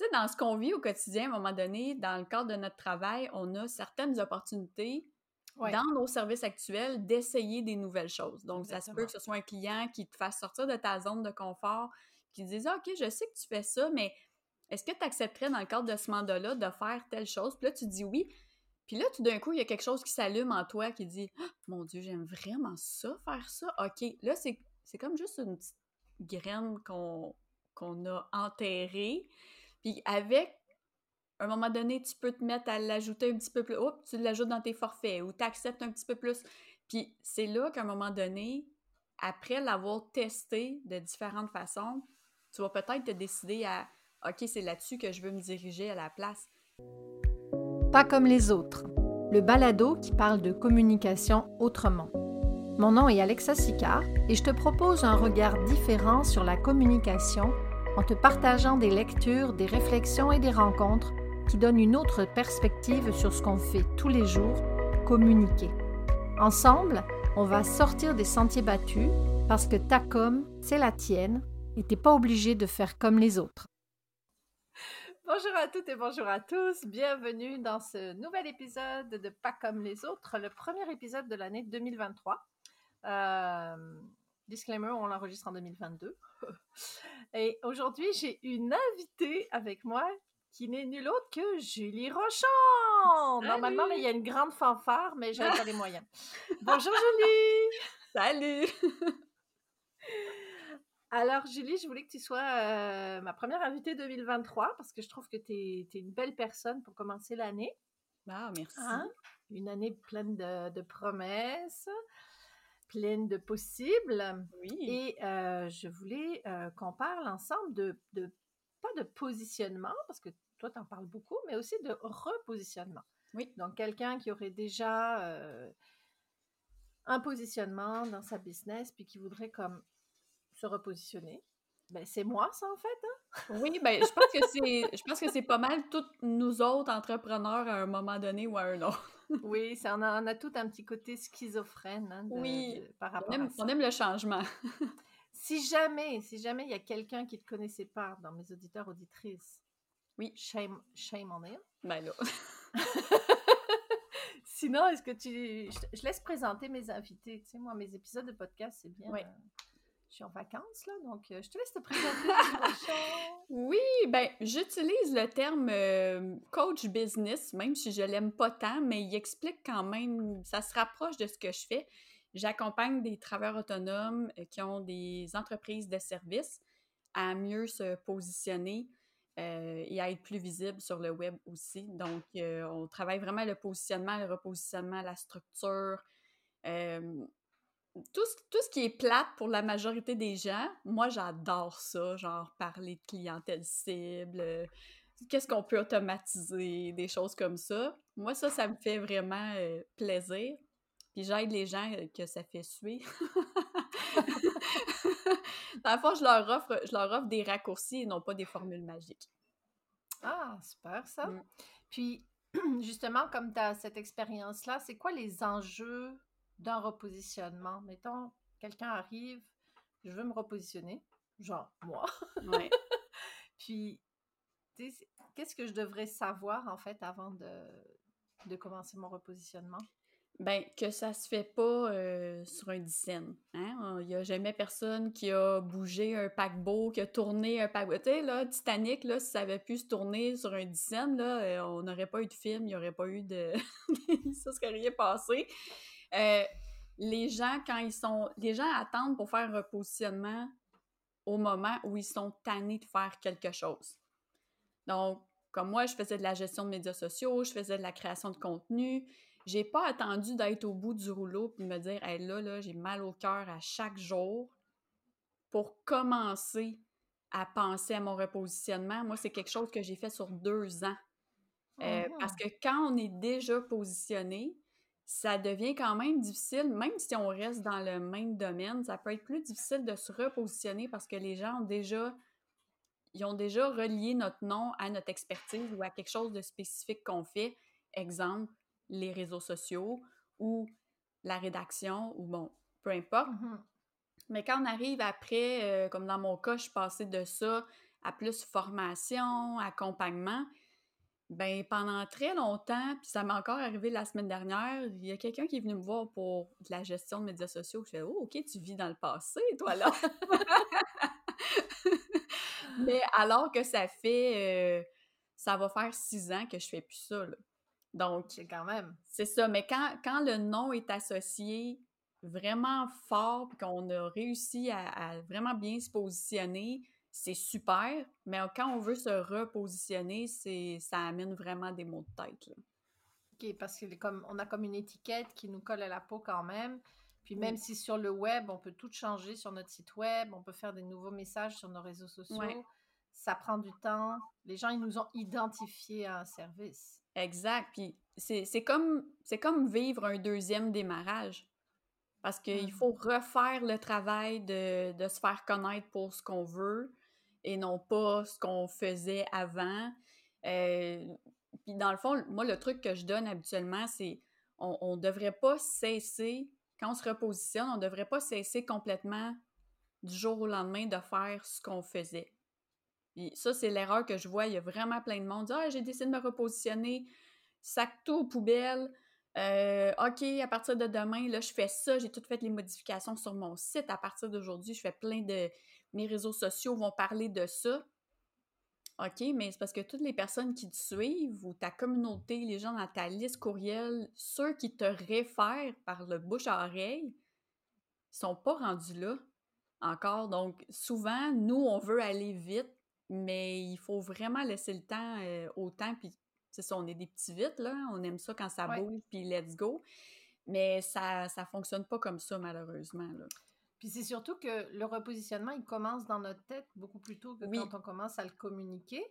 tu sais, dans ce qu'on vit au quotidien, à un moment donné, dans le cadre de notre travail, on a certaines opportunités dans nos services actuels d'essayer des nouvelles choses. Donc, ça se peut que ce soit un client qui te fasse sortir de ta zone de confort, qui te dise ah, OK, je sais que tu fais ça, mais est-ce que tu accepterais dans le cadre de ce mandat-là de faire telle chose? Puis là, tu dis oui. Puis là, tout d'un coup, il y a quelque chose qui s'allume en toi qui dit «Ah, Mon Dieu, j'aime vraiment ça, faire ça. OK. Là, c'est comme juste une petite graine qu'on a enterrée. Puis avec un moment donné, tu peux te mettre à l'ajouter un petit peu plus. Oups, tu l'ajoutes dans tes forfaits ou tu acceptes un petit peu plus. Puis c'est là qu'à un moment donné, après l'avoir testé de différentes façons, tu vas peut-être te décider à OK, c'est là-dessus que je veux me diriger à la place. Pas comme les autres. Le balado qui parle de communication autrement. Mon nom est Alexa Sicard et je te propose un regard différent sur la communication en te partageant des lectures, des réflexions et des rencontres qui donne une autre perspective sur ce qu'on fait tous les jours, communiquer. Ensemble, on va sortir des sentiers battus parce que ta com, c'est la tienne et t'es pas obligé de faire comme les autres. Bonjour à toutes et bonjour à tous. Bienvenue dans ce nouvel épisode de Pas comme les autres, le premier épisode de l'année 2023. Euh, disclaimer, on l'enregistre en 2022. et aujourd'hui, j'ai une invitée avec moi qui n'est nul autre que Julie Rochon. Normalement, il y a une grande fanfare, mais j'ai pas les moyens. Bonjour Julie! Salut! Alors, Julie, je voulais que tu sois euh, ma première invitée 2023 parce que je trouve que tu es, une belle personne pour commencer l'année. Ah, merci. Hein? Une année pleine de, promesses, pleine de possibles. Oui. Et euh, je voulais euh, qu'on parle ensemble de, de pas de positionnement, parce que toi, tu en parles beaucoup, mais aussi de repositionnement. Oui. Donc, quelqu'un qui aurait déjà euh, un positionnement dans sa business, puis qui voudrait comme se repositionner. Ben, c'est moi, ça, en fait. Hein? Oui, ben, je pense que c'est, je pense que c'est pas mal toutes nous autres entrepreneurs à un moment donné ou à un autre. oui, ça, on, a, on a tout un petit côté schizophrène hein, oui, par rapport on aime, à ça. On aime le changement. Si jamais, si jamais il y a quelqu'un qui ne te connaissait pas dans mes auditeurs, auditrices, oui. Shame, shame on him. Ben là. Sinon, est-ce que tu. Je, laisse présenter mes invités. Tu sais, moi, mes épisodes de podcast, c'est bien. Oui. Euh, je suis en vacances, là, donc euh, je te laisse te présenter. oui, ben, j'utilise le terme euh, coach business, même si je l'aime pas tant, mais il explique quand même, ça se rapproche de ce que je fais. J'accompagne des travailleurs autonomes euh, qui ont des entreprises de services à mieux se positionner et à être plus visibles sur le web aussi. Donc, on travaille vraiment le positionnement, le repositionnement, la structure. Tout, ce, tout ce qui est plate pour la majorité des gens, moi j'adore ça, genre parler de clientèle cible, qu'est-ce qu'on peut automatiser, des choses comme ça. Moi, ça, ça me fait vraiment plaisir. Puis j'aide les gens euh, que ça fait suer. Dans le fond, je leur, offre, je leur offre des raccourcis et non pas des formules magiques. Ah, super ça. Mm. Puis, justement, comme tu as cette expérience-là, c'est quoi les enjeux d'un repositionnement? Mettons, quelqu'un arrive, je veux me repositionner, genre moi. Ouais. Puis, qu'est-ce que je devrais savoir, en fait, avant de, de commencer mon repositionnement? Ben, que ça se fait pas euh, sur un dizaine. Hein? Il n'y a jamais personne qui a bougé un paquebot, qui a tourné un paquebot. Tu sais, là, Titanic, là, si ça avait pu se tourner sur un dizaine, là, euh, on n'aurait pas eu de film, il n'y aurait pas eu de... ça serait rien passé. Euh, les gens, quand ils sont... Les gens attendent pour faire un repositionnement au moment où ils sont tannés de faire quelque chose. Donc, comme moi, je faisais de la gestion de médias sociaux, je faisais de la création de contenu, j'ai pas attendu d'être au bout du rouleau puis me dire hey, là, là, j'ai mal au cœur à chaque jour pour commencer à penser à mon repositionnement. Moi, c'est quelque chose que j'ai fait sur deux ans. Euh, parce ah! que quand on est déjà positionné, ça devient quand même difficile, même si on reste dans le même domaine, ça peut être plus difficile de se repositionner parce que les gens ont déjà, ils ont déjà relié notre nom à notre expertise ou à quelque chose de spécifique qu'on fait. Exemple, les réseaux sociaux ou la rédaction ou bon, peu importe. Mmh Mais quand on arrive après, euh, comme dans mon cas, je suis passée de ça à plus formation, accompagnement, ben pendant très longtemps, puis ça m'est encore arrivé la semaine dernière, il y a quelqu'un qui est venu me voir pour de la gestion de médias sociaux. Je fais Oh, OK, tu vis dans le passé, toi là. Mais alors que ça fait. Euh, ça va faire six ans que je fais plus ça. Là. Donc. C'est quand même. C'est ça. Mais quand, quand le nom est associé vraiment fort, puis qu'on a réussi à, vraiment bien se positionner, c'est super. Mais quand on veut se repositionner, c'est ça amène vraiment des mots de tête. Là. OK, parce que comme on a comme une étiquette qui nous colle à la peau quand même. Puis même si sur le web, on peut tout changer sur notre site web, on peut faire des nouveaux messages sur nos réseaux sociaux, ça prend du temps. Les gens, ils nous ont identifiés à un service. Exact. Puis c'est comme, comme vivre un deuxième démarrage. Parce qu'il mmh. faut refaire le travail de, de, se faire connaître pour ce qu'on veut et non pas ce qu'on faisait avant. Euh, puis dans le fond, moi, le truc que je donne habituellement, c'est on ne devrait pas cesser, quand on se repositionne, on ne devrait pas cesser complètement du jour au lendemain de faire ce qu'on faisait. Puis ça, c'est l'erreur que je vois. Il y a vraiment plein de monde qui dit Ah, j'ai décidé de me repositionner, sac tout aux poubelles. Euh, OK, à partir de demain, là, je fais ça. J'ai tout fait les modifications sur mon site. À partir d'aujourd'hui, je fais plein de. Mes réseaux sociaux vont parler de ça. OK, mais c'est parce que toutes les personnes qui te suivent ou ta communauté, les gens dans ta liste courriel, ceux qui te réfèrent par le bouche à oreille, sont pas rendus là encore. Donc, souvent, nous, on veut aller vite, mais il faut vraiment laisser le temps euh, au temps. Puis, c'est ça, on est des petits vite, là. On aime ça quand ça bouge, puis let's go. Mais ça ne fonctionne pas comme ça, malheureusement. Là. Puis c'est surtout que le repositionnement, il commence dans notre tête beaucoup plus tôt que quand on commence à le communiquer.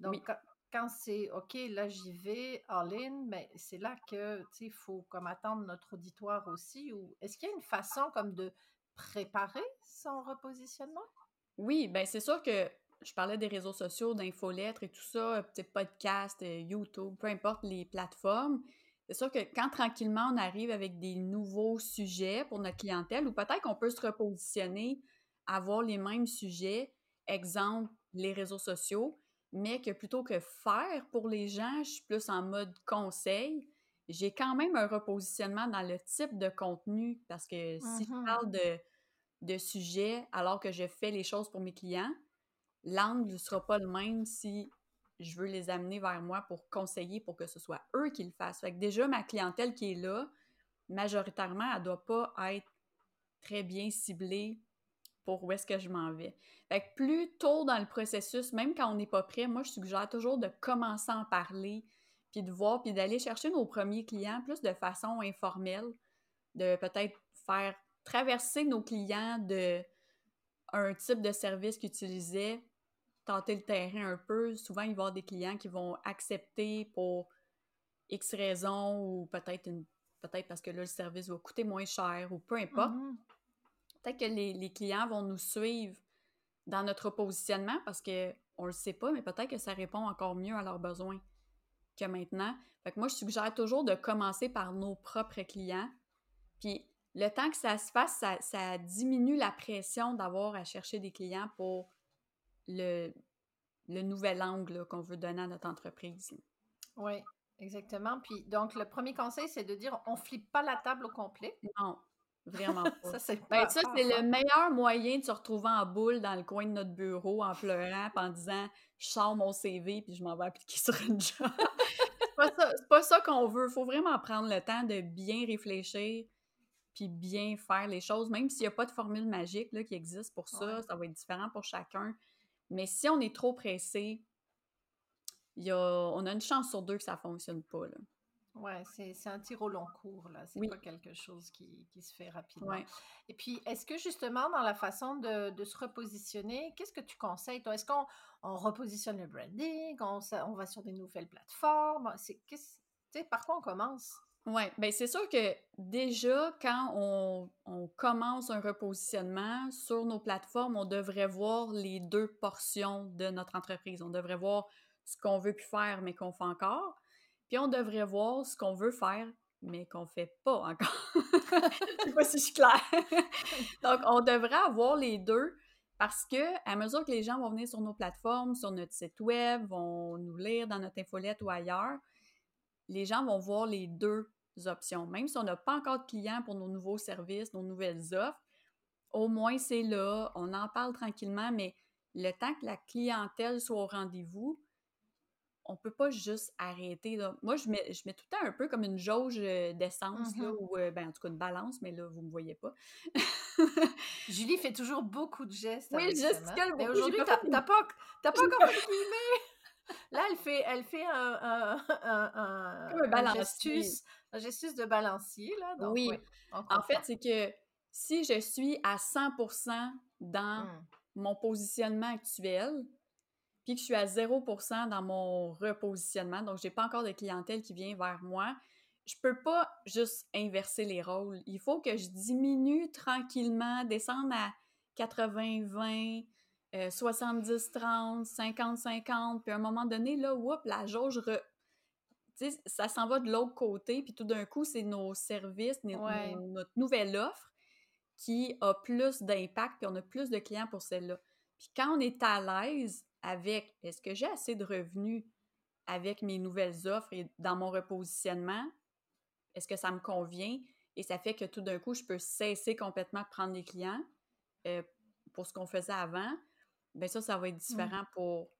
Donc, quand, c'est OK, là j'y vais, all in, ben, c'est là que il faut comme attendre notre auditoire aussi. Ou est-ce qu'il y a une façon comme de préparer son repositionnement? Oui, ben c'est sûr que je parlais des réseaux sociaux, d'infolettres et tout ça, peut-être podcast, euh, YouTube, peu importe les plateformes. C'est sûr que quand tranquillement on arrive avec des nouveaux sujets pour notre clientèle, ou peut-être qu'on peut se repositionner, avoir les mêmes sujets, exemple les réseaux sociaux, mais que plutôt que faire pour les gens, je suis plus en mode conseil. J'ai quand même un repositionnement dans le type de contenu parce que si je mm-hmm. parle de, de sujets alors que je fais les choses pour mes clients, l'angle ne sera pas le même si je veux les amener vers moi pour conseiller pour que ce soit eux qui le fassent. Déjà, ma clientèle qui est là, majoritairement, elle ne doit pas être très bien ciblée pour où est-ce que je m'en vais. Fait que plus tôt dans le processus, même quand on n'est pas prêt, moi, je suggère toujours de commencer à en parler, puis de voir, puis d'aller chercher nos premiers clients plus de façon informelle, de peut-être faire traverser nos clients de un type de service qu'ils utilisaient tenter le terrain un peu. Souvent, il va y avoir des clients qui vont accepter pour X raisons ou peut-être une peut-être parce que là, le service va coûter moins cher ou peu importe. Mm-hmm. Peut-être que les, clients vont nous suivre dans notre positionnement parce qu'on ne le sait pas, mais peut-être que ça répond encore mieux à leurs besoins que maintenant. Fait que moi, je suggère toujours de commencer par nos propres clients. Puis le temps que ça se fasse, ça, ça diminue la pression d'avoir à chercher des clients pour le, le nouvel angle qu'on veut donner à notre entreprise. Oui, exactement. Puis donc, le premier conseil, c'est de dire on ne flippe pas la table au complet. Non, vraiment pas. ça, c'est ben, ça, c'est le meilleur moyen de se retrouver en boule dans le coin de notre bureau en pleurant en disant je sors mon CV puis je m'en vais appliquer sur une job. c'est pas ça, pas ça qu'on veut. Il faut vraiment prendre le temps de bien réfléchir puis bien faire les choses, même s'il n'y a pas de formule magique là, qui existe pour ça, ça va être différent pour chacun. Mais si on est trop pressé, y a, on a une chance sur deux que ça ne fonctionne pas. Là. Oui, c'est un tir au long cours, là. C'est pas quelque chose qui, qui se fait rapidement. Et puis, est-ce que justement, dans la façon de, de se repositionner, qu'est-ce que tu conseilles, toi? Est-ce qu'on on repositionne le branding, on, on, va sur des nouvelles plateformes? C'est, par quoi on commence? Oui, bien c'est sûr que déjà, quand on, commence un repositionnement sur nos plateformes, on devrait voir les deux portions de notre entreprise. On devrait voir ce qu'on veut plus faire, mais qu'on fait encore. Puis on devrait voir ce qu'on veut faire, mais qu'on fait pas encore. je sais pas si je suis claire. Donc, on devrait avoir les deux. Parce que à mesure que les gens vont venir sur nos plateformes, sur notre site web, vont nous lire dans notre infolette ou ailleurs, les gens vont voir les deux options. Même si on n'a pas encore de clients pour nos nouveaux services, nos nouvelles offres, au moins c'est là, on en parle tranquillement, mais le temps que la clientèle soit au rendez-vous, on peut pas juste arrêter. Moi, je mets, je mets tout le temps un peu comme une jauge euh, d'essence, mm-hmm. ou euh, ben, en tout cas une balance, mais là, vous ne me voyez pas. Julie fait toujours beaucoup de gestes. Oui, gesticule. Mais aujourd'hui, tu n'as pas, pas, encore filmé. Là, elle fait, elle fait un, un, un, un, un un gestus de balancier. Là, oui. en fait, c'est que si je suis à 100% dans mmh. mon positionnement actuel, puis que je suis à 0% dans mon repositionnement, donc j'ai pas encore de clientèle qui vient vers moi, je peux pas juste inverser les rôles. Il faut que je diminue tranquillement, descendre à 80-20, 70-30, 50-50, puis à un moment donné, là, whoop, la jauge, re... ça s'en va de l'autre côté, puis tout d'un coup, c'est nos services, notre nouvelle offre qui a plus d'impact, puis on a plus de clients pour celle-là. Puis quand on est à l'aise avec est-ce que j'ai assez de revenus avec mes nouvelles offres et dans mon repositionnement, est-ce que ça me convient? Et ça fait que tout d'un coup, je peux cesser complètement de prendre des clients euh, pour ce qu'on faisait avant. Bien ça, ça va être mmh. différent pour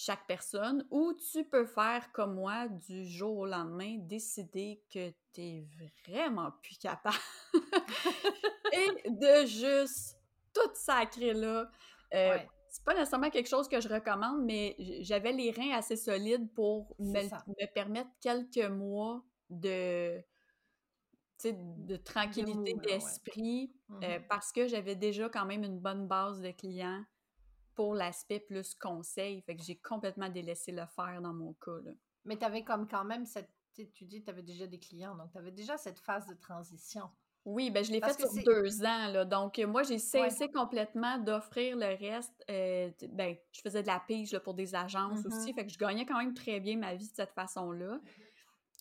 chaque personne. Ou tu peux faire comme moi du jour au lendemain, décider que tu es vraiment plus capable et de juste tout sacrer là. Euh, c'est pas nécessairement quelque chose que je recommande, mais j'avais les reins assez solides pour me, permettre quelques mois de, de tranquillité d'esprit euh, mmh parce que j'avais déjà quand même une bonne base de clients pour l'aspect plus conseil. Fait que j'ai complètement délaissé le faire dans mon cas. Mais tu avais comme quand même cette. Tu dis que tu avais déjà des clients, donc tu avais déjà cette phase de transition. Oui, ben je l'ai fait sur deux ans. Là. Donc, moi, j'ai cessé complètement d'offrir le reste. Euh, ben, je faisais de la pige pour des agences aussi. Mm-hmm. Fait que je gagnais quand même très bien ma vie de cette façon-là.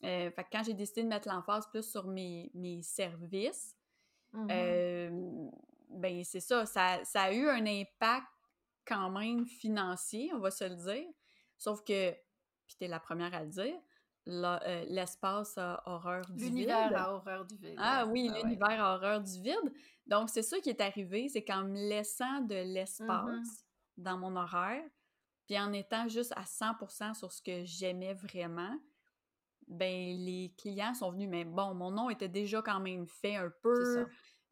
Euh, fait que quand j'ai décidé de mettre l'emphase plus sur mes, mes services, mm-hmm. euh, ben c'est ça, ça, ça a eu un impact quand même financier, on va se le dire. Sauf que, puis t'es la première à le dire, euh, l'espace a horreur du vide. L'univers a horreur du vide. Ah oui, ah l'univers a horreur du vide. Donc, c'est ça qui est arrivé, c'est qu'en me laissant de mmh l'espace dans mon horaire, puis en étant juste à 100% sur ce que j'aimais vraiment, ben les clients sont venus. Mais bon, mon nom était déjà quand même fait un peu.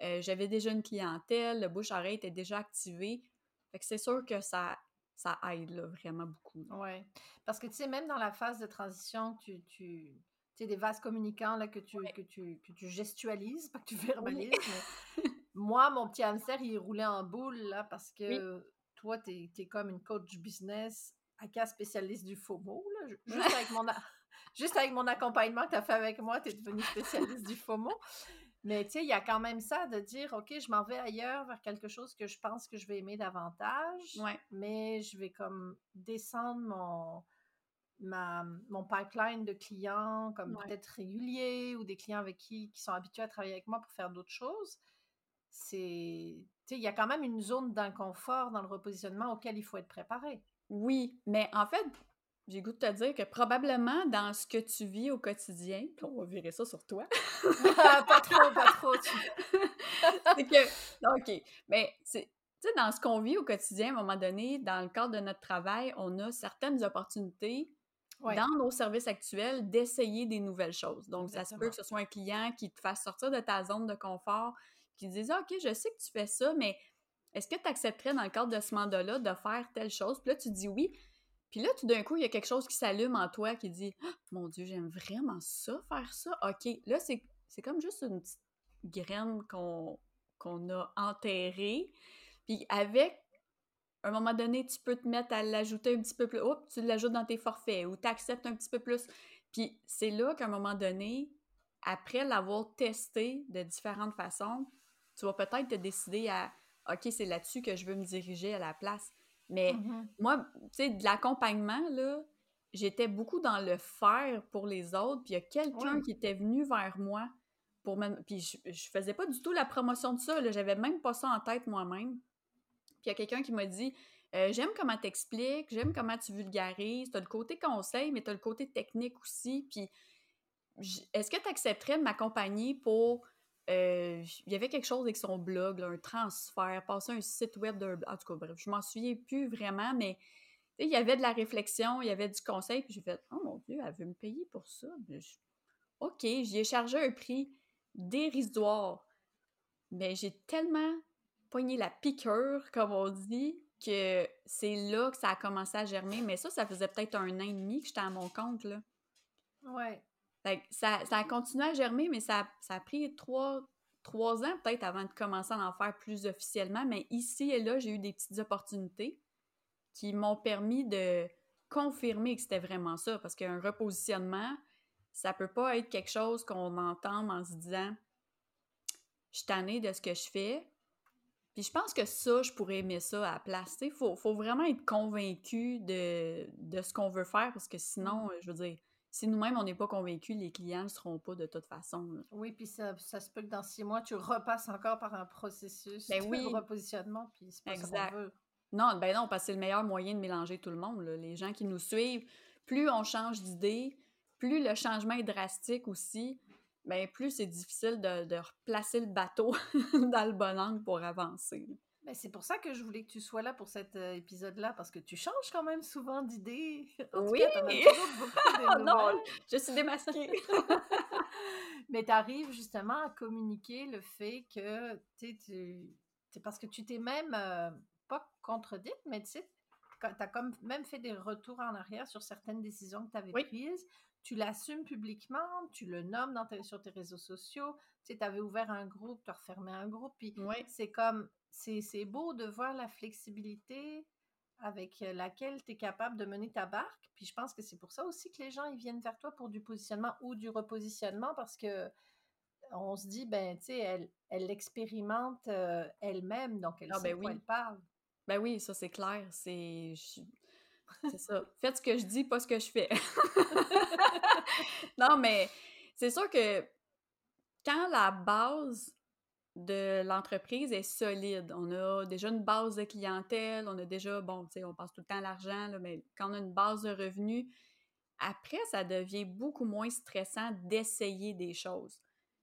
Euh, j'avais déjà une clientèle, le bouche-oreille était déjà activé. Fait que c'est sûr que ça, ça aide vraiment beaucoup. Oui. Parce que tu sais, même dans la phase de transition, tu, tu sais, des vases communicants là, que, tu, que, tu, que tu gestualises, pas que tu verbalises. moi, mon petit hamster, il roulait en boule là, parce que toi, tu es, comme une coach business, cas spécialiste du FOMO. Là, juste, avec mon, juste avec mon accompagnement que tu as fait avec moi, tu es devenu spécialiste du FOMO. Mais tu sais, il y a quand même ça de dire, OK, je m'en vais ailleurs vers quelque chose que je pense que je vais aimer davantage. Mais je vais comme descendre mon, ma, mon pipeline de clients, comme peut-être réguliers ou des clients avec qui, qui sont habitués à travailler avec moi pour faire d'autres choses. C'est, tu sais, il y a quand même une zone d'inconfort dans le repositionnement auquel il faut être préparé. Oui, mais en fait, j'ai goût de te dire que probablement dans ce que tu vis au quotidien, on va virer ça sur toi. pas trop, pas trop. c'est que, OK, mais c'est, tu sais, dans ce qu'on vit au quotidien, à un moment donné, dans le cadre de notre travail, on a certaines opportunités dans nos services actuels d'essayer des nouvelles choses. Donc, ça se peut que ce soit un client qui te fasse sortir de ta zone de confort, qui dise OK, je sais que tu fais ça, mais est-ce que tu accepterais dans le cadre de ce mandat-là de faire telle chose? Puis là, tu dis oui. Puis là, tout d'un coup, il y a quelque chose qui s'allume en toi qui dit «Ah, Mon Dieu, j'aime vraiment ça, faire ça. OK. Là, c'est, comme juste une petite graine qu'on, qu'on a enterrée. Puis avec, à un moment donné, tu peux te mettre à l'ajouter un petit peu plus. Oups, tu l'ajoutes dans tes forfaits ou tu acceptes un petit peu plus. Puis c'est là qu'à un moment donné, après l'avoir testé de différentes façons, tu vas peut-être te décider à OK, c'est là-dessus que je veux me diriger à la place. Mais mmh moi, tu sais, de l'accompagnement, là, j'étais beaucoup dans le faire pour les autres. Puis il y a quelqu'un qui était venu vers moi pour me... Puis je, je faisais pas du tout la promotion de ça, là. J'avais même pas ça en tête moi-même. Puis il y a quelqu'un qui m'a dit euh, J'aime comment tu expliques, j'aime comment tu vulgarises, tu as le côté conseil, mais tu as le côté technique aussi. Puis, est-ce que tu accepterais de m'accompagner pour. Euh, il y avait quelque chose avec son blog, un transfert, passer un site web d'un. En tout cas, bref, je m'en souviens plus vraiment, mais il y avait de la réflexion, il y avait du conseil, puis j'ai fait Oh mon Dieu, elle veut me payer pour ça. OK, j'y ai chargé un prix dérisoire. Mais j'ai tellement pogné la piqûre, comme on dit, que c'est là que ça a commencé à germer. Mais ça, ça faisait peut-être un an et demi que j'étais à mon compte, là. Ouais. Ça, ça a continué à germer, mais ça, ça a pris trois, trois ans peut-être avant de commencer à en faire plus officiellement. Mais ici et là, j'ai eu des petites opportunités qui m'ont permis de confirmer que c'était vraiment ça. Parce qu'un repositionnement, ça peut pas être quelque chose qu'on entend en se disant je suis tannée de ce que je fais. Puis je pense que ça, je pourrais aimer ça à la place. Il faut, vraiment être convaincu de, ce qu'on veut faire parce que sinon, mm. je veux dire, si nous-mêmes, on n'est pas convaincus, les clients ne seront pas de toute façon. Oui, puis ça, se peut que dans six mois, tu repasses encore par un processus ben de repositionnement, puis c'est pas exact. veut. Non, ben non, parce que c'est le meilleur moyen de mélanger tout le monde. Les gens qui nous suivent, plus on change d'idée, plus le changement est drastique aussi, ben plus c'est difficile de, de, replacer le bateau dans le bon angle pour avancer. C'est pour ça que je voulais que tu sois là pour cet euh, épisode-là, parce que tu changes quand même souvent d'idées. Oui! non, je suis démasquée. Mais tu arrives justement à communiquer le fait que tu c'est parce que tu t'es même euh, pas contredite, mais tu sais, tu as comme même fait des retours en arrière sur certaines décisions que tu avais prises tu l'assumes publiquement, tu le nommes dans sur tes réseaux sociaux. Tu sais, avais ouvert un groupe, tu as refermé un groupe. Puis c'est comme, c'est beau de voir la flexibilité avec laquelle tu es capable de mener ta barque. Puis je pense que c'est pour ça aussi que les gens ils viennent vers toi pour du positionnement ou du repositionnement parce que on se dit, ben, tu sais, elle, elle l'expérimente euh, elle-même, donc elle ah, sait ben quoi elle parle. Ben oui, ça c'est clair. C'est c'est ça. Faites ce que je dis, pas ce que je fais. non, mais c'est sûr que quand la base de l'entreprise est solide, on a déjà une base de clientèle, on a déjà, bon, tu sais, on passe tout le temps à l'argent, mais quand on a une base de revenus, après, ça devient beaucoup moins stressant d'essayer des choses.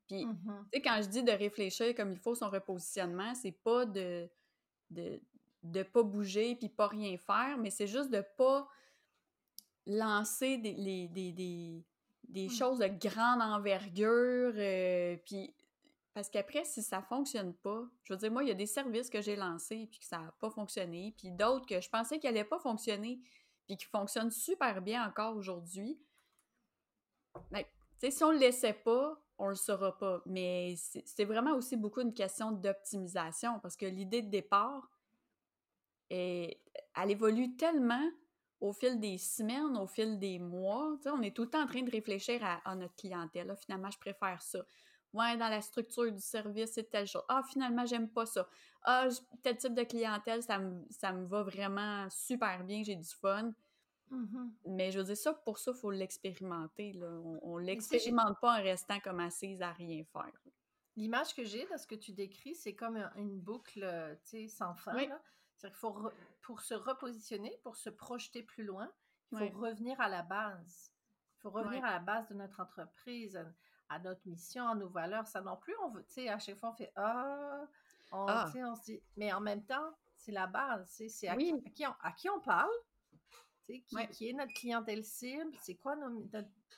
Puis, mmh tu sais, quand je dis de réfléchir comme il faut son repositionnement, c'est pas de, de, de pas bouger puis pas rien faire, mais c'est juste de pas lancer des, des, des, mmh. choses de grande envergure. Euh, puis parce qu'après, si ça fonctionne pas, je veux dire, moi, il y a des services que j'ai lancés puis que ça n'a pas fonctionné, puis d'autres que je pensais qu'ils n'allaient pas fonctionner puis qui fonctionnent super bien encore aujourd'hui. Ben, si on le laissait pas, on le saura pas. Mais c'est vraiment aussi beaucoup une question d'optimisation parce que l'idée de départ, et elle évolue tellement au fil des semaines, au fil des mois. on est tout le temps en train de réfléchir à, notre clientèle. finalement, je préfère ça. Ouais, dans la structure du service, c'est telle chose. Ah, finalement, j'aime pas ça. Ah, tel type de clientèle, ça me, ça me va vraiment super bien, j'ai du fun. Mmh Mais je veux dire, ça, pour ça, il faut l'expérimenter. On ne l'expérimente pas en restant comme assise à rien faire. L'image que j'ai de ce que tu décris, c'est comme une boucle sans fin. C'est-à-dire faut, pour se repositionner, pour se projeter plus loin, il faut revenir à la base. Il faut revenir à la base de notre entreprise, à, notre mission, à nos valeurs. Ça non plus, on veut, tu sais, à chaque fois, on fait Ah, on, ah. on se dit, mais en même temps, c'est la base. C'est à, qui, à, qui on, parle, qui, qui, est notre clientèle cible, c'est quoi nos,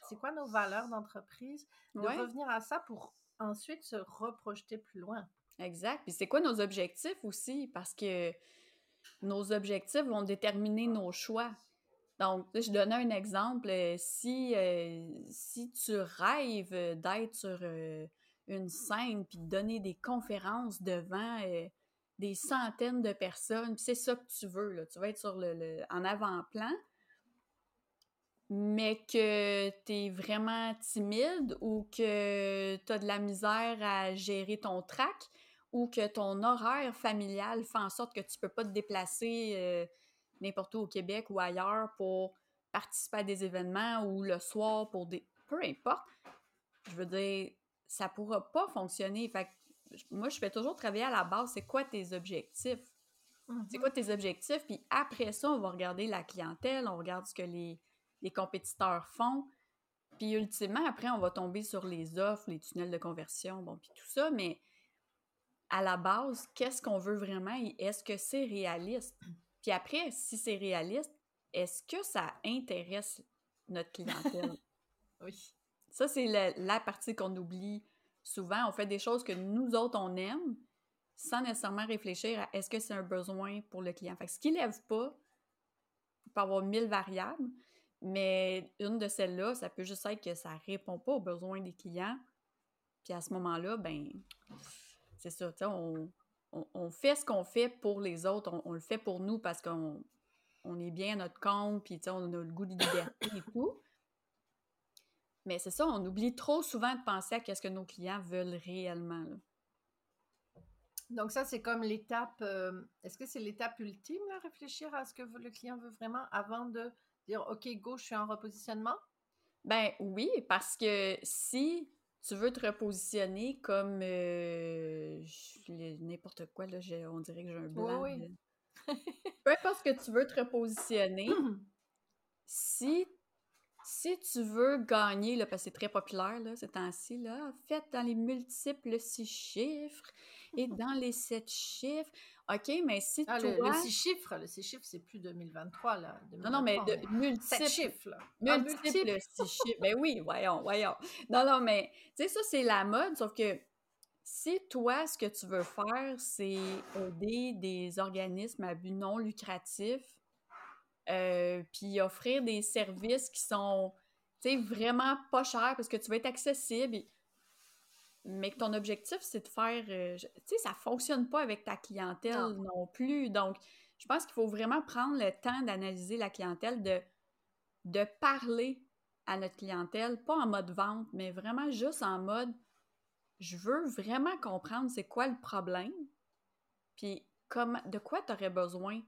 c'est quoi nos valeurs d'entreprise, de revenir à ça pour ensuite se reprojeter plus loin. Exact. Puis c'est quoi nos objectifs aussi? Parce que nos objectifs vont déterminer nos choix. Donc, je donne un exemple. Euh, si, euh, si tu rêves d'être sur euh, une scène puis de donner des conférences devant des centaines de personnes, c'est ça que tu veux, tu vas être sur le, en avant-plan, mais que tu es vraiment timide ou que tu as de la misère à gérer ton trac, ou que ton horaire familial fait en sorte que tu peux pas te déplacer euh, n'importe où au Québec ou ailleurs pour participer à des événements ou le soir pour des... Peu importe. Je veux dire, ça pourra pas fonctionner. Fait moi, je fais toujours travailler à la base. C'est quoi tes objectifs? C'est quoi tes objectifs? Puis après ça, on va regarder la clientèle, on regarde ce que les, les compétiteurs font. Puis ultimement, après, on va tomber sur les offres, les tunnels de conversion, bon, puis tout ça. Mais à la base, qu'est-ce qu'on veut vraiment et est-ce que c'est réaliste? Puis après, si c'est réaliste, est-ce que ça intéresse notre clientèle? Oui. Ça, c'est la, la partie qu'on oublie souvent. On fait des choses que nous autres, on aime, sans nécessairement réfléchir à est-ce que c'est un besoin pour le client. Fait que ce qui lève pas, il peut y avoir mille variables, mais une de celles-là, ça peut juste être que ça répond pas aux besoins des clients. Puis à ce moment-là, ben, c'est ça, tu sais, on, on- on fait ce qu'on fait pour les autres, on, on le fait pour nous parce qu'on on est bien à notre compte, puis tu sais, on a le goût de liberté et tout. Mais c'est ça, on oublie trop souvent de penser à qu'est-ce que nos clients veulent réellement. là. Donc ça, c'est comme l'étape, euh, est-ce que c'est l'étape ultime, là, réfléchir à ce que le client veut vraiment avant de dire, OK, go, je suis en repositionnement? Ben oui, parce que si tu veux te repositionner comme euh, n'importe quoi, là, j'ai- on dirait que j'ai un blanc. oui. Peu importe ce que tu veux te repositionner, si, si tu veux gagner, là, parce que c'est très populaire là, ces temps-ci, là, faites dans les multiples six chiffres et dans les sept chiffres. OK, mais si Ah, toi... le, le six chiffres, le six chiffres, c'est plus 2023, là. Non, non, mais 2023, de Sept multiples chiffres, là. Ah, Multiples six chiffres. Ben oui, voyons, voyons. Non, non, mais tu sais, ça, c'est la mode, sauf que si toi, ce que tu veux faire, c'est aider des organismes à but non lucratif, euh, puis offrir des services qui sont, tu sais, vraiment pas chers parce que tu veux être accessible, mais que ton objectif, c'est de faire, euh, tu sais, ça fonctionne pas avec ta clientèle Non. non plus. Donc, je pense qu'il faut vraiment prendre le temps d'analyser la clientèle, de, de parler à notre clientèle, pas en mode vente, mais vraiment juste en mode je veux vraiment comprendre c'est quoi le problème, puis comment, de quoi tu aurais besoin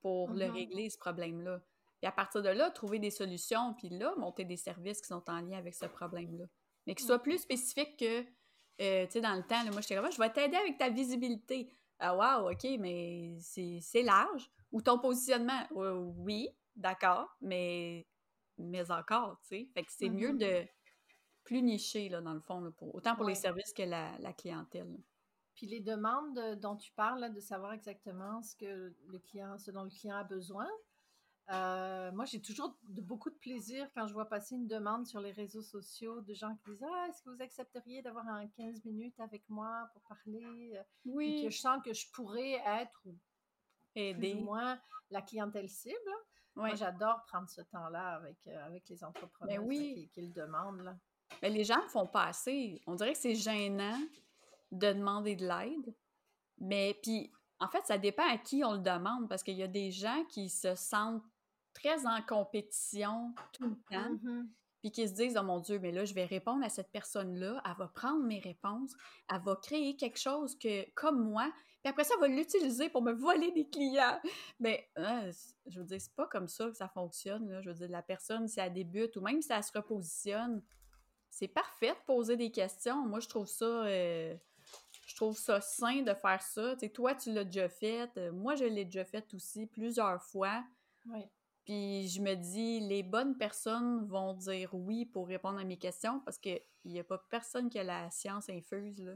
pour le Mhm. régler, ce problème-là. Puis à partir de là, trouver des solutions, puis là, monter des services qui sont en lien avec ce problème-là. Mais qui soient plus spécifiques que, euh, tu sais, dans le temps, là, moi, j'étais comme, Ah, je vais t'aider avec ta visibilité. Ah, wow, OK, mais c'est large. Ou ton positionnement. Ouais, oui, d'accord, mais, mais encore, tu sais. Fait que c'est mieux Mhm. de plus nicher, là, dans le fond, là, pour, autant pour les services que la, la clientèle. Puis les demandes euh, dont tu parles, là, de savoir exactement ce que le client, ce dont le client a besoin. Euh, moi, j'ai toujours de, beaucoup de plaisir quand je vois passer une demande sur les réseaux sociaux de gens qui disent Ah, est-ce que vous accepteriez d'avoir un 15 minutes avec moi pour parler? Euh, Puis Oui, que je sens que je pourrais être ou plus aider. ou moins la clientèle cible. Ouais. Moi, j'adore prendre ce temps-là avec, euh, avec les entrepreneurs Ben oui. qui, qui le demandent. Là. Mais les gens le font pas assez. On dirait que c'est gênant de demander de l'aide. Mais puis, en fait, ça dépend à qui on le demande parce qu'il y a des gens qui se sentent très en compétition tout le temps, Mhm. puis qui se disent Oh mon Dieu, mais là, je vais répondre à cette personne-là, elle va prendre mes réponses, elle va créer quelque chose que, comme moi, puis après ça, elle va l'utiliser pour me voler des clients. Mais, c- je veux dire, c'est pas comme ça que ça fonctionne. Là. Je veux dire, la personne, si elle débute ou même si elle se repositionne, c'est parfait de poser des questions. Moi, je trouve ça. euh, trouve ça sain de faire ça. Toi, tu l'as déjà fait. euh, moi, je l'ai déjà fait aussi plusieurs fois. Oui. Puis je me dis, les bonnes personnes vont dire oui pour répondre à mes questions parce qu'il n'y a pas personne qui a la science infuse. Là.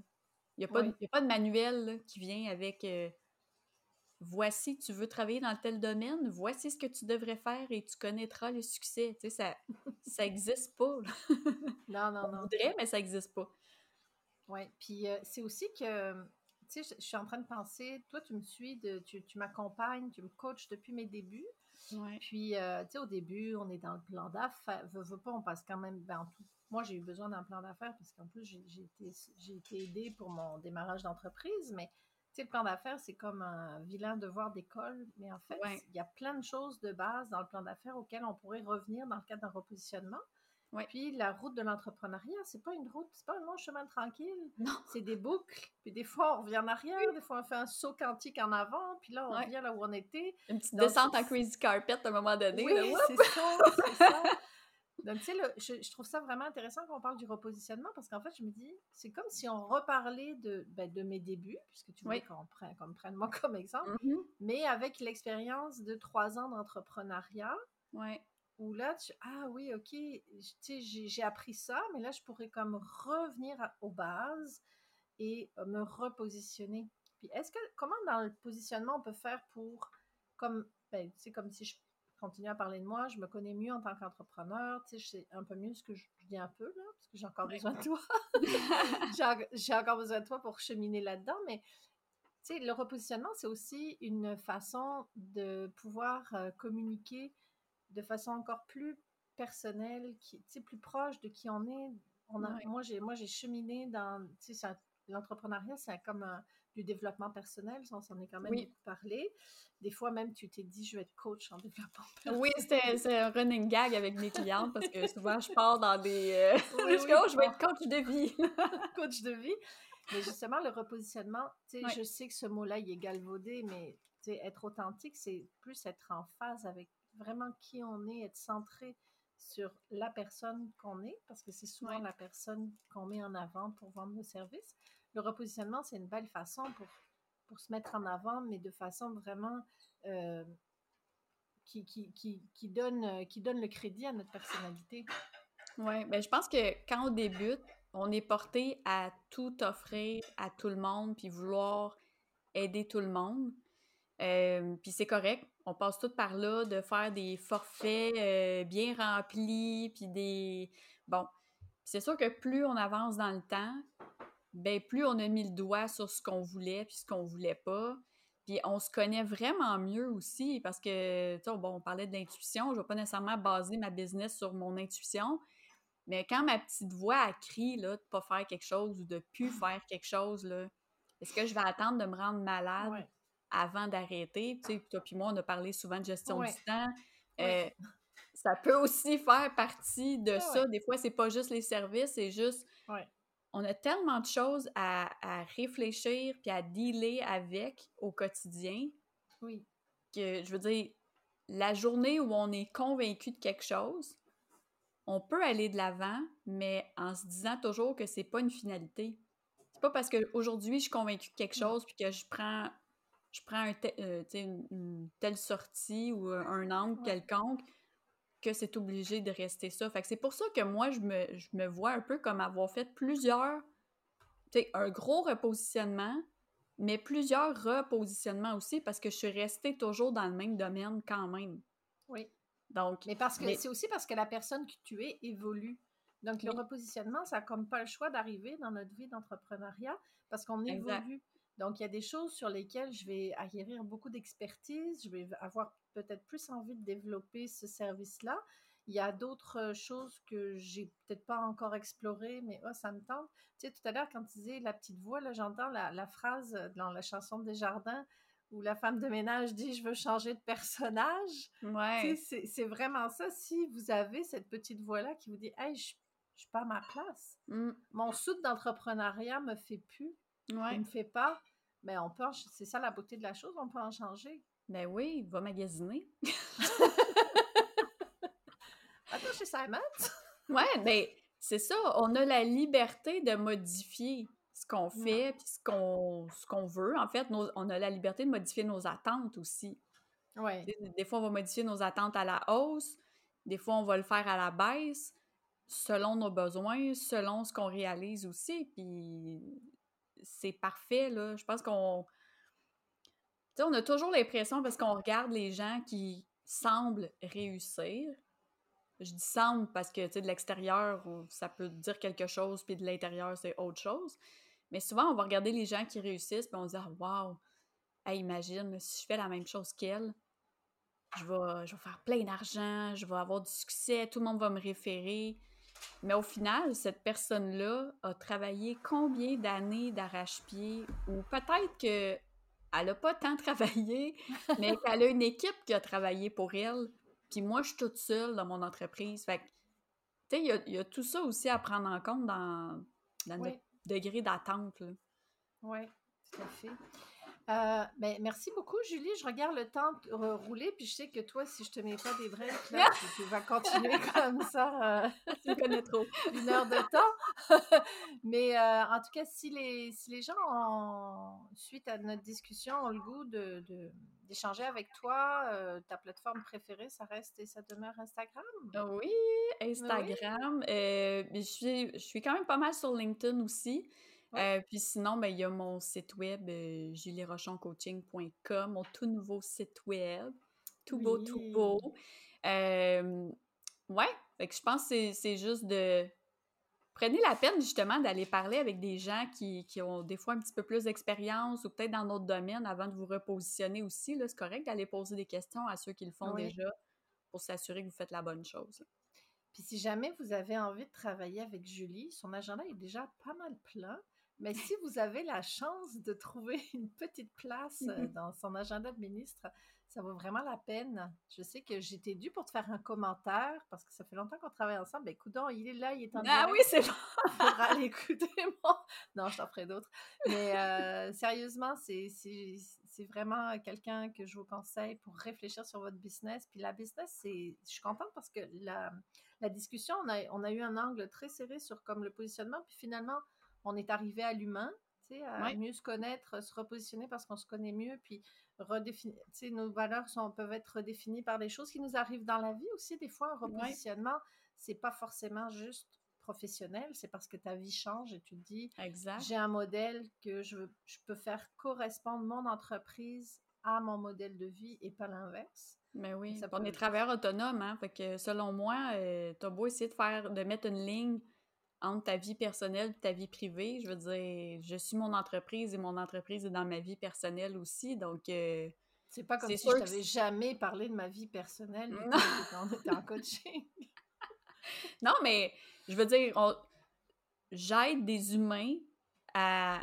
Il n'y a, Oui. a pas de manuel là, qui vient avec euh, voici, tu veux travailler dans tel domaine, voici ce que tu devrais faire et tu connaîtras le succès. Tu sais, ça ça n'existe pas. là. Non, non, On non. voudrait, mais ça n'existe pas. Oui, puis euh, c'est aussi que, tu sais, je, je suis en train de penser, toi, tu me suis, de, tu, tu m'accompagnes, tu me coaches depuis mes débuts. Ouais. Puis, euh, tu sais, au début, on est dans le plan d'affaires. Veux, veux pas, on passe quand même. Ben, en tout, moi, j'ai eu besoin d'un plan d'affaires parce qu'en plus, j'ai j'ai été, j'ai été aidée pour mon démarrage d'entreprise. Mais, tu sais, le plan d'affaires, c'est comme un vilain devoir d'école. Mais en fait, Ouais. il y a plein de choses de base dans le plan d'affaires auxquelles on pourrait revenir dans le cadre d'un repositionnement. Ouais. Puis, la route de l'entrepreneuriat, c'est pas une route, c'est pas un long chemin tranquille. Non. C'est des boucles. Puis, des fois, on revient en arrière. Des fois, on fait un saut quantique en avant. Puis là, on Ouais. revient là où on était. Une petite Donc, descente en crazy carpet à un moment donné. Oui, c'est ça, c'est ça. Donc, tu sais, je, je, trouve ça vraiment intéressant qu'on parle du repositionnement parce qu'en fait, je me dis, c'est comme si on reparlait de, ben, de mes débuts, puisque tu voulais qu'on prenne, prenne, moi comme exemple, mm-hmm. mais avec l'expérience de trois ans d'entrepreneuriat. Ouais. Où là, tu, ah oui, ok, tu sais, j'ai appris ça, mais là, je pourrais comme revenir aux bases et euh, me repositionner. Puis, est-ce que, comment dans le positionnement on peut faire pour, comme, ben, tu sais, comme si je continuer à parler de moi, je me connais mieux en tant qu'entrepreneur, tu sais, je sais un peu mieux ce que je, dis un peu, là, parce que j'ai encore besoin de toi. j'ai encore besoin de toi pour cheminer là-dedans, mais tu sais, le repositionnement, c'est aussi une façon de pouvoir euh, communiquer de façon encore plus personnelle, qui, plus proche de qui on est. On a, Moi, j'ai moi j'ai cheminé dans, l'entrepreneuriat, c'est comme un, du développement personnel, on s'en est quand même beaucoup parlé. Des fois même, tu t'es dit, je vais être coach en développement personnel. Oui, c'est un running gag avec mes clientes parce que souvent, je pars dans des... Euh, je, vais être coach de vie. coach de vie. Mais justement, le repositionnement, je sais que ce mot-là, il est galvaudé, mais être authentique, c'est plus être en phase avec vraiment qui on est, être centré sur la personne qu'on est, parce que c'est souvent la personne qu'on met en avant pour vendre nos services le repositionnement, c'est une belle façon pour, pour se mettre en avant, mais de façon vraiment euh, qui, qui, qui, qui, donne, qui donne le crédit à notre personnalité. Oui, ben je pense que quand on débute, on est porté à tout offrir à tout le monde, puis vouloir aider tout le monde. Euh, puis c'est correct, on passe tout par là de faire des forfaits euh, bien remplis, puis des... Bon, c'est sûr que plus on avance dans le temps, ben plus on a mis le doigt sur ce qu'on voulait puis ce qu'on voulait pas. Puis on se connaît vraiment mieux aussi parce que, tu bon, on parlait d'intuition, je vais pas nécessairement baser ma business sur mon intuition, mais quand ma petite voix a crie, là, de pas faire quelque chose ou de plus faire quelque chose, est-ce que je vais attendre de me rendre malade? Avant d'arrêter? Tu sais, toi puis moi, on a parlé souvent de gestion du temps. Euh, ça peut aussi faire partie de ça. Des fois, c'est pas juste les services, c'est juste on a tellement de choses à, réfléchir puis à dealer avec au quotidien. Oui. Que je veux dire, la journée où on est convaincu de quelque chose, on peut aller de l'avant, mais en se disant toujours que c'est pas une finalité. C'est pas parce qu'aujourd'hui je suis convaincu de quelque chose puis que je prends je prends un euh, une, telle sortie ou un angle quelconque que c'est obligé de rester ça. Fait que c'est pour ça que moi, je me, je me vois un peu comme avoir fait plusieurs, un gros repositionnement, mais plusieurs repositionnements aussi parce que je suis restée toujours dans le même domaine quand même. Oui. Donc, mais parce que c'est aussi parce que la personne que tu es évolue. Donc, le repositionnement, ça n'a comme pas le choix d'arriver dans notre vie d'entrepreneuriat parce qu'on évolue. Donc, il y a des choses sur lesquelles je vais acquérir beaucoup d'expertise, je vais avoir peut-être plus envie de développer ce service-là. Il y a d'autres choses que j'ai peut-être pas encore explorées, mais oh, ça me tente. Tu sais, tout à l'heure, quand tu disais la petite voix, là, j'entends la, phrase dans la chanson des jardins où la femme de ménage dit Je veux changer de personnage. Ouais. c'est vraiment ça. Si vous avez cette petite voix-là qui vous dit Hey, je, je suis pas à ma place. Mmh. Mon soude d'entrepreneuriat me fait plus. Ouais. Il me fait pas. Mais on peut, c'est ça la beauté de la chose, on peut en changer. Ben oui, va magasiner. Attends, chez Simon. ouais, ben c'est ça. On a la liberté de modifier ce qu'on fait puis ce qu'on ce qu'on veut. En fait, on a la liberté de modifier nos attentes aussi. Ouais. Des, fois, on va modifier nos attentes à la hausse. Des fois, on va le faire à la baisse, selon nos besoins, selon ce qu'on réalise aussi. Puis c'est parfait, là. Je pense qu'on on a toujours l'impression, parce qu'on regarde les gens qui semblent réussir, je dis semble parce que, tu sais, de l'extérieur, ça peut dire quelque chose, puis de l'intérieur, c'est autre chose. Mais souvent, on va regarder les gens qui réussissent, puis on se dit, wow, imagine, si je fais la même chose qu'elle, je vais, je vais faire plein d'argent, je vais avoir du succès, tout le monde va me référer. Mais au final, cette personne-là a travaillé combien d'années d'arrache-pied, ou peut-être que elle n'a pas tant travaillé, mais elle a une équipe qui a travaillé pour elle. Puis moi, je suis toute seule dans mon entreprise. Fait tu sais, il y, a tout ça aussi à prendre en compte dans, notre degré d'attente. Oui, tout à fait. Euh, ben, merci beaucoup, Julie. Je regarde le temps rouler, puis je sais que toi, si je te mets pas des breaks, là, tu, vas continuer comme ça. Euh, tu me connais trop. Une heure de temps. Mais euh, en tout cas, si les, si les gens, ont, suite à notre discussion, ont le goût de, d'échanger avec toi, ta plateforme préférée, ça reste et ça demeure Instagram? Oui, Instagram. je, suis, je suis quand même pas mal sur LinkedIn aussi. Euh, puis sinon, ben, il y a mon site web, euh, julierochoncoaching.com, mon tout nouveau site web. Tout beau, tout beau. Euh, ouais, je pense que c'est juste de. Prenez la peine justement d'aller parler avec des gens qui, ont des fois un petit peu plus d'expérience ou peut-être dans d'autres domaines avant de vous repositionner aussi. C'est correct d'aller poser des questions à ceux qui le font déjà pour s'assurer que vous faites la bonne chose. Puis si jamais vous avez envie de travailler avec Julie, son agenda est déjà pas mal plein. Mais si vous avez la chance de trouver une petite place euh, dans son agenda de ministre, ça vaut vraiment la peine. Je sais que j'étais due pour te faire un commentaire parce que ça fait longtemps qu'on travaille ensemble. Ben, coudon, il est là, il est en Ah oui, c'est bon! faudra aller écouter Non, je t'en ferai d'autres. Mais euh, sérieusement, c'est vraiment quelqu'un que je vous conseille pour réfléchir sur votre business. Puis la business, c'est... Je suis contente parce que la, la discussion, on a, on a eu un angle très serré sur comme le positionnement. Puis finalement, on est arrivé à l'humain, à mieux se connaître, se repositionner parce qu'on se connaît mieux, puis redéfinir, nos valeurs sont, peuvent être redéfinies par des choses qui nous arrivent dans la vie aussi. Des fois, un repositionnement, c'est pas forcément juste professionnel, c'est parce que ta vie change et tu te dis, j'ai un modèle que je, je peux faire correspondre mon entreprise à mon modèle de vie et pas l'inverse. Mais oui, on est travailleur autonome, hein, fait que selon moi, euh, tu as beau essayer de faire, de mettre une ligne entre ta vie personnelle et ta vie privée. Je veux dire, je suis mon entreprise et mon entreprise est dans ma vie personnelle aussi. Donc, euh, c'est pas comme si je t'avais jamais parlé de ma vie personnelle quand on était en coaching. non, mais je veux dire, j'aide des humains à,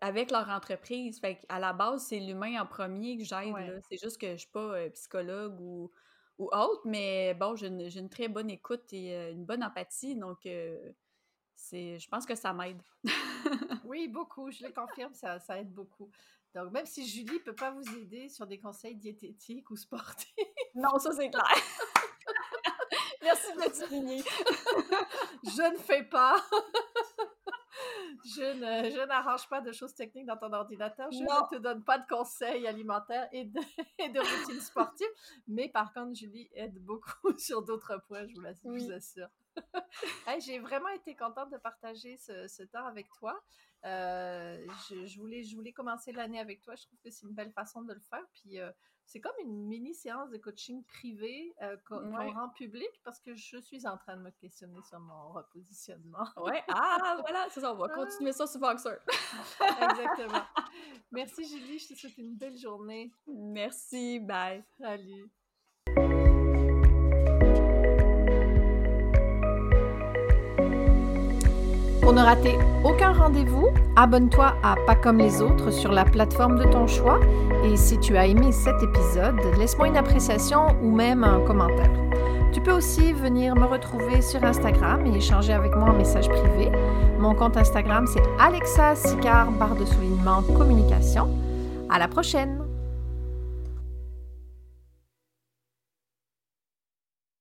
avec leur entreprise. Fait à la base, c'est l'humain en premier que j'aide. C'est juste que je suis pas euh, psychologue ou, ou autre, mais bon, j'ai une, une, très bonne écoute et euh, une bonne empathie. Donc, c'est, je pense que ça m'aide. oui, beaucoup, je le confirme, ça, ça aide beaucoup. Donc, même si Julie ne peut pas vous aider sur des conseils diététiques ou sportifs. Non, ça c'est clair. Merci de le souligner. je ne fais pas. Je, n'arrange pas de choses techniques dans ton ordinateur. Je ne te donne pas de conseils alimentaires et de, et de routines sportives. Mais par contre, Julie aide beaucoup sur d'autres points, je vous, assure. J'ai vraiment été contente de partager ce, temps avec toi. Euh, je, voulais, je voulais commencer l'année avec toi. Je trouve que c'est une belle façon de le faire. Puis euh, c'est comme une mini séance de coaching privé euh, qu'on rend public parce que je suis en train de me questionner sur mon repositionnement. Ouais, ah voilà, c'est ça, on va ah. continuer ça sur Voxer. Exactement. Merci Julie, je te souhaite une belle journée. Merci, bye. Salut. Pour ne rater aucun rendez-vous, abonne-toi à Pas comme les autres sur la plateforme de ton choix et si tu as aimé cet épisode, laisse-moi une appréciation ou même un commentaire. Tu peux aussi venir me retrouver sur Instagram et échanger avec moi en message privé. Mon compte Instagram c'est Alexa Sicard, barre de soulignement communication. À la prochaine!